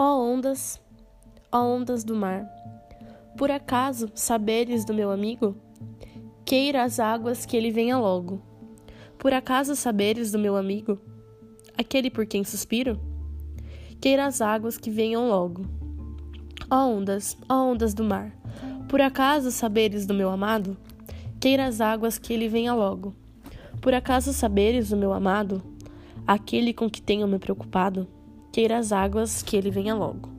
Ó ondas, ó ondas do mar, por acaso saberes do meu amigo? Queira as águas que ele venha logo. Por acaso saberes do meu amigo? Aquele por quem suspiro? Queira as águas que venham logo. Ó ondas, ó ondas do mar, por acaso saberes do meu amado? Queira as águas que ele venha logo. Por acaso saberes do meu amado? Aquele com que tenho me preocupado? Queira as águas que ele venha logo.